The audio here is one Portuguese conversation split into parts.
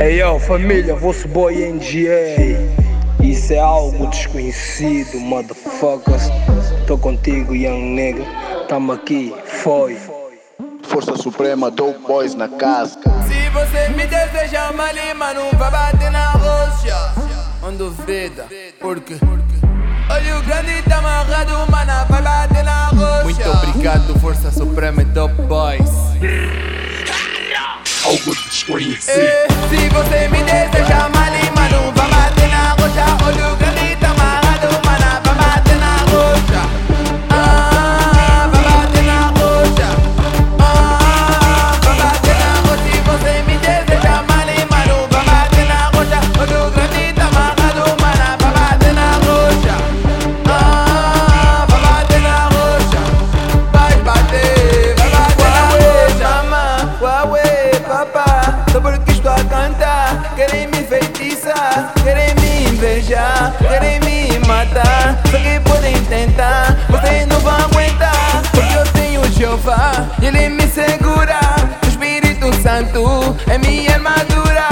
Ei yo, família, vosso boy NGA. Isso é algo desconhecido, motherfuckers. Tô contigo, young nigga. Tamo aqui, foi. Força Suprema, Dope Boys na casca. Se você me deseja uma lima, não vai bater na roxa. Não duvida, porque olho grande tá amarrado, mana, vai bater na roxa. Muito obrigado, Força Suprema e Dope Boys. Algo desconhecido. Eh, se você me deseja uma e ele me segura. O Espírito Santo é minha armadura.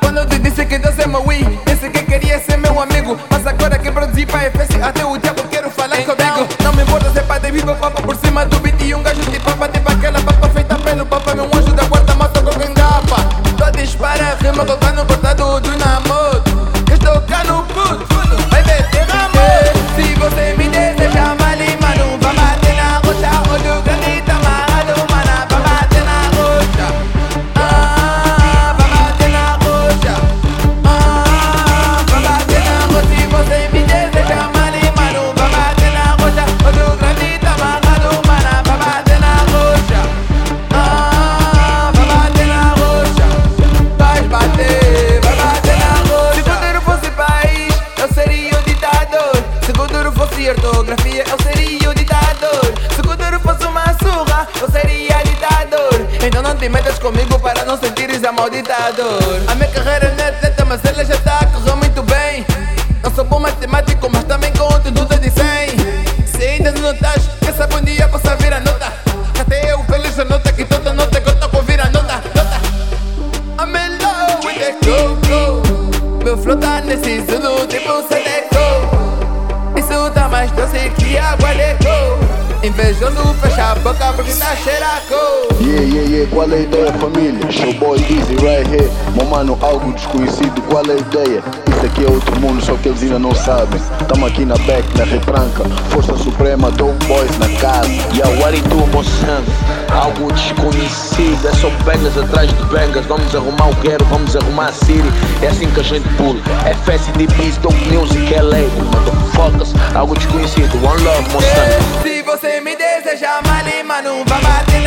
Quando eu te disse que Deus é meu Wii, disse que queria ser meu amigo. Mas agora que produzi pra FS, até o diabo quero falar comigo. Não me importa ser pai de viva, papa por cima do beat e um gajo de papa, tipo aquela papa feita pelo papa. Meu anjo da guarda, massa com quem gapa. Tô dispara, rima colocando cortado do eu seria o ditador. Se Kuduro fosse uma surra, eu seria ditador. Então não te metas comigo para não sentires amaldiçador. A minha carreira não é lenta, mas ela já tá correu muito bem. Não sou bom matemático, mas também conto tudo de 100. Se ainda não notas, quem sabe um dia possa vir a nota. Até eu feliz a nota que toda nota que eu com vira nota. nota. I'm in love with the coco Meu flow tá nesse estilo tipo mais doce que Invejoso fecha a boca porque tá cheiraco Yeah, yeah, yeah, qual é a ideia família? Showboy Easy right here Meu mano, algo desconhecido, qual é a ideia? Isso aqui é outro mundo, só que eles ainda não sabem Tamo aqui na back, na repranca Força Suprema, Dope Boys na casa Yeah, what it do, moçando? Algo desconhecido, é só bangers atrás de bangers. Vamos arrumar o quero, vamos arrumar a city. É assim que a gente pula. FS de Beats, Dope Music, LA, motherfuckers. Algo desconhecido, one love, moçando você me deseja, mal, mas não vai bater.